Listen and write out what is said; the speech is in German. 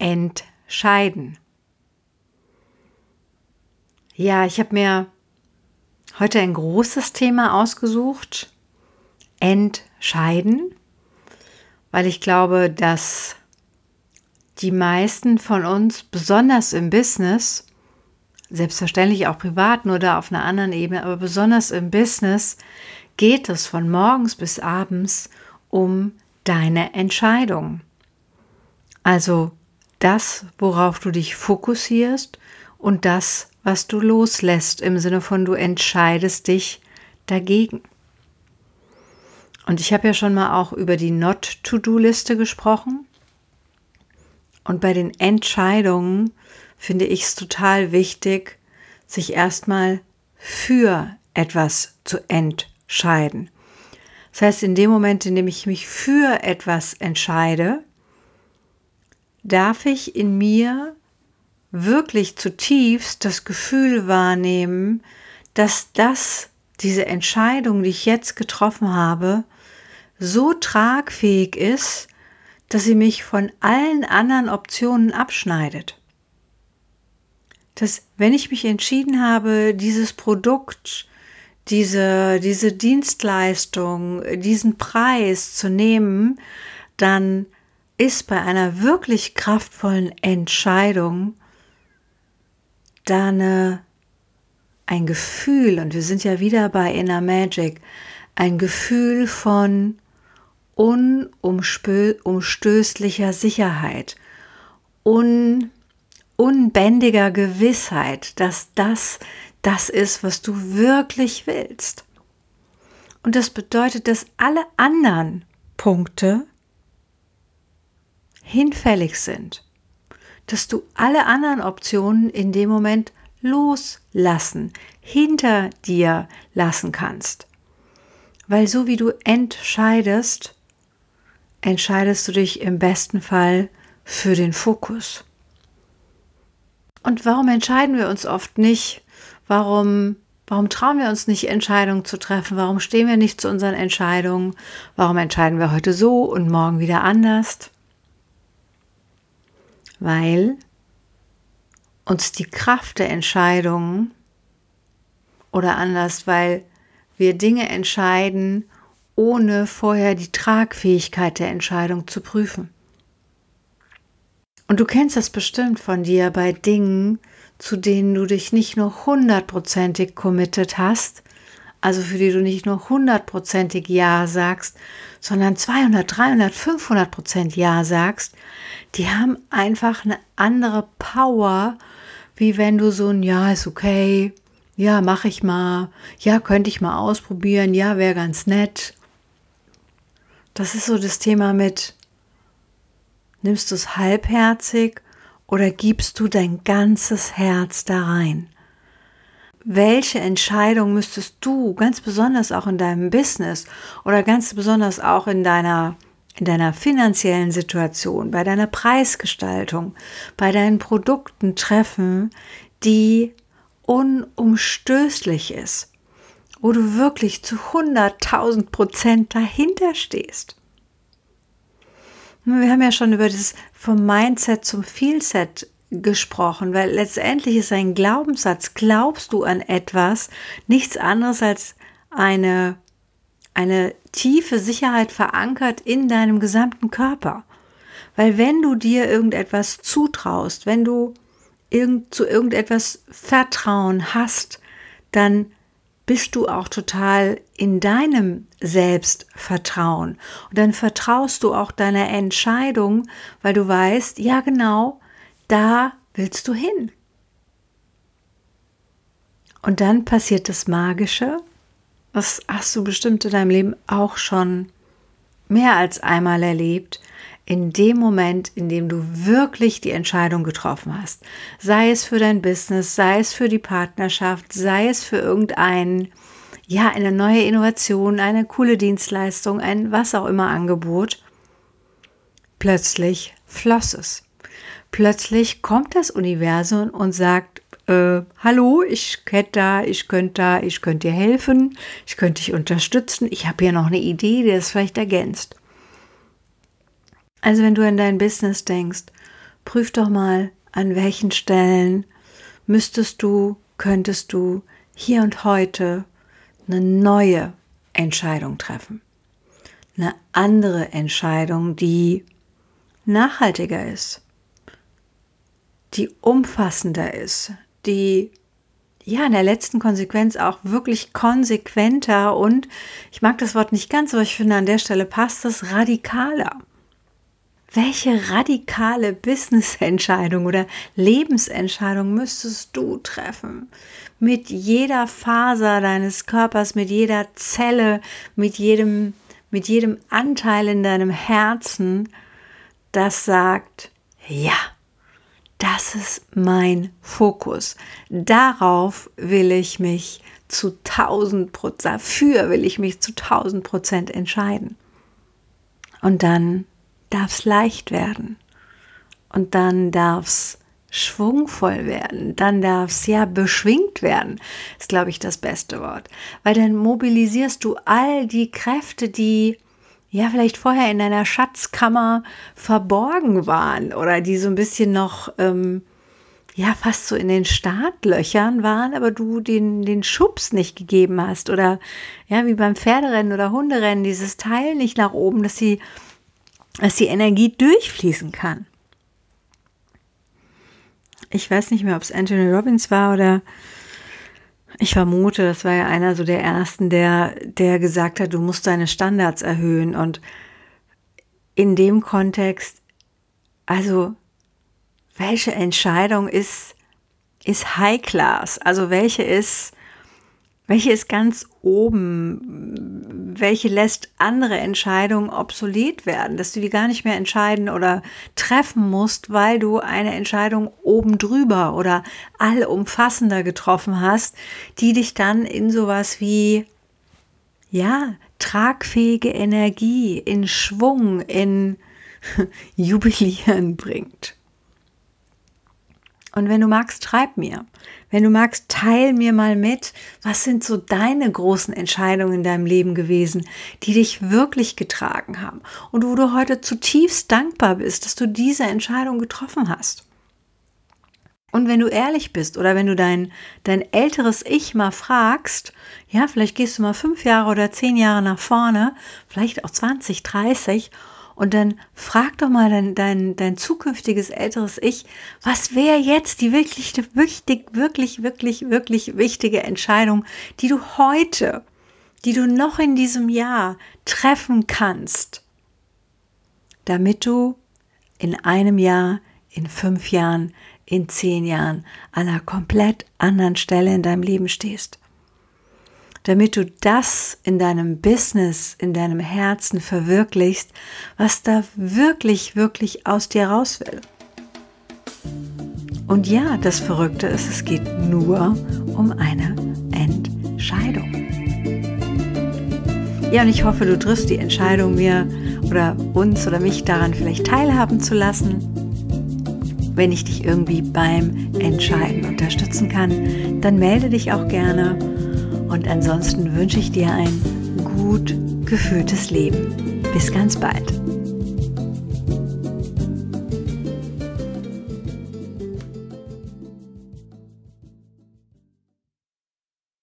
Entscheiden. Ja, ich habe mir heute ein großes Thema ausgesucht. Entscheiden, weil ich glaube, dass die meisten von uns, besonders im Business, selbstverständlich auch privat, nur da auf einer anderen Ebene, aber besonders im Business geht es von morgens bis abends um deine Entscheidung. Also das, worauf du dich fokussierst und das, was du loslässt, im Sinne von du entscheidest dich dagegen. Und ich habe ja schon mal auch über die Not-to-Do-Liste gesprochen. Und bei den Entscheidungen finde ich es total wichtig, sich erstmal für etwas zu entscheiden. Das heißt, in dem Moment, in dem ich mich für etwas entscheide, darf ich in mir wirklich zutiefst das Gefühl wahrnehmen, dass das, diese Entscheidung, die ich jetzt getroffen habe, so tragfähig ist, dass sie mich von allen anderen Optionen abschneidet. Dass wenn ich mich entschieden habe, dieses Produkt, diese, diese Dienstleistung, diesen Preis zu nehmen, dann ist bei einer wirklich kraftvollen Entscheidung da eine, ein Gefühl, und wir sind ja wieder bei Inner Magic, ein Gefühl von unumstößlicher Sicherheit, un, unbändiger Gewissheit, dass das das ist, was du wirklich willst. Und das bedeutet, dass alle anderen Punkte hinfällig sind, dass du alle anderen Optionen in dem Moment loslassen, hinter dir lassen kannst. Weil so wie du entscheidest, entscheidest du dich im besten Fall für den Fokus. Und warum entscheiden wir uns oft nicht? Warum, warum trauen wir uns nicht, Entscheidungen zu treffen? Warum stehen wir nicht zu unseren Entscheidungen? Warum entscheiden wir heute so und morgen wieder anders? Weil uns die Kraft der Entscheidungen oder anders, weil wir Dinge entscheiden, ohne vorher die Tragfähigkeit der Entscheidung zu prüfen. Und du kennst das bestimmt von dir bei Dingen, zu denen du dich nicht nur hundertprozentig committed hast, also für die du nicht nur hundertprozentig Ja sagst, sondern 200, 300, 500 Prozent Ja sagst, die haben einfach eine andere Power, wie wenn du so ein Ja ist okay, ja, mache ich mal, ja, könnte ich mal ausprobieren, ja, wäre ganz nett. Das ist so das Thema mit, nimmst du es halbherzig oder gibst du dein ganzes Herz da rein? Welche Entscheidung müsstest du ganz besonders auch in deinem Business oder ganz besonders auch in deiner in deiner finanziellen Situation, bei deiner Preisgestaltung, bei deinen Produkten treffen, die unumstößlich ist, wo du wirklich zu 100.000 Prozent dahinter stehst. Wir haben ja schon über das vom Mindset zum Feelset gesprochen, weil letztendlich ist ein Glaubenssatz, glaubst du an etwas, nichts anderes als eine, eine tiefe Sicherheit verankert in deinem gesamten Körper. Weil wenn du dir irgendetwas zutraust, wenn du irgend, zu irgendetwas Vertrauen hast, dann bist du auch total in deinem Selbstvertrauen. Und dann vertraust du auch deiner Entscheidung, weil du weißt, ja genau, da willst du hin. Und dann passiert das Magische, das hast du bestimmt in deinem Leben auch schon mehr als einmal erlebt. in dem Moment, in dem du wirklich die Entscheidung getroffen hast. Sei es für dein Business, sei es für die Partnerschaft, sei es für irgendein, ja, eine neue Innovation, eine coole Dienstleistung, ein was auch immer Angebot. Plötzlich floss es. Plötzlich kommt das Universum und sagt, äh, hallo, ich hätte da, ich könnte da, ich könnte dir helfen, ich könnte dich unterstützen, ich habe hier noch eine Idee, die das vielleicht ergänzt. Also wenn du an dein Business denkst, prüf doch mal, an welchen Stellen müsstest du, könntest du hier und heute eine neue Entscheidung treffen. Eine andere Entscheidung, die nachhaltiger ist, die umfassender ist, die ja in der letzten Konsequenz auch wirklich konsequenter und ich mag das Wort nicht ganz, aber ich finde an der Stelle passt es radikaler. Welche radikale Business-Entscheidung oder Lebensentscheidung müsstest du treffen? Mit jeder Faser deines Körpers, mit jeder Zelle, mit jedem, mit jedem Anteil in deinem Herzen, das sagt, ja, das ist mein Fokus. Darauf will ich mich zu 1000 Prozent, dafür will ich mich zu 1000 Prozent entscheiden. Und dann darf es leicht werden. Und dann darf es schwungvoll werden, dann darf es ja beschwingt werden, ist, glaube ich, das beste Wort. Weil dann mobilisierst du all die Kräfte, die ja vielleicht vorher in deiner Schatzkammer verborgen waren oder die so ein bisschen noch ähm, ja fast so in den Startlöchern waren, aber du den, den Schubs nicht gegeben hast oder ja wie beim Pferderennen oder Hunderennen dieses Teil nicht nach oben, dass sie dass die Energie durchfließen kann. Ich weiß nicht mehr, ob es Anthony Robbins war oder ich vermute, das war ja einer so der ersten, der, der gesagt hat, du musst deine Standards erhöhen. Und in dem Kontext, also welche Entscheidung ist, ist High Class? Also welche ist welche ist ganz oben? Welche lässt andere Entscheidungen obsolet werden, dass du die gar nicht mehr entscheiden oder treffen musst, weil du eine Entscheidung oben drüber oder allumfassender getroffen hast, die dich dann in sowas wie, ja, tragfähige Energie, in Schwung, in Jubilieren bringt. Und wenn du magst, schreib mir. Wenn du magst, teil mir mal mit, was sind so deine großen Entscheidungen in deinem Leben gewesen, die dich wirklich getragen haben und wo du heute zutiefst dankbar bist, dass du diese Entscheidung getroffen hast. Und wenn du ehrlich bist oder wenn du dein, dein älteres Ich mal fragst, ja, vielleicht gehst du mal fünf Jahre oder zehn Jahre nach vorne, vielleicht auch 20, 30 und dann frag doch mal dein, dein, dein zukünftiges älteres Ich, was wäre jetzt die wirklich, wirklich, wirklich, wirklich, wirklich wichtige Entscheidung, die du heute, die du noch in diesem Jahr treffen kannst, damit du in einem Jahr, in fünf Jahren, in zehn Jahren an einer komplett anderen Stelle in deinem Leben stehst damit du das in deinem Business, in deinem Herzen verwirklichst, was da wirklich, wirklich aus dir raus will. Und ja, das Verrückte ist, es geht nur um eine Entscheidung. Ja, und ich hoffe, du triffst die Entscheidung, mir oder uns oder mich daran vielleicht teilhaben zu lassen. Wenn ich dich irgendwie beim Entscheiden unterstützen kann, dann melde dich auch gerne und ansonsten wünsche ich dir ein gut geführtes Leben. Bis ganz bald.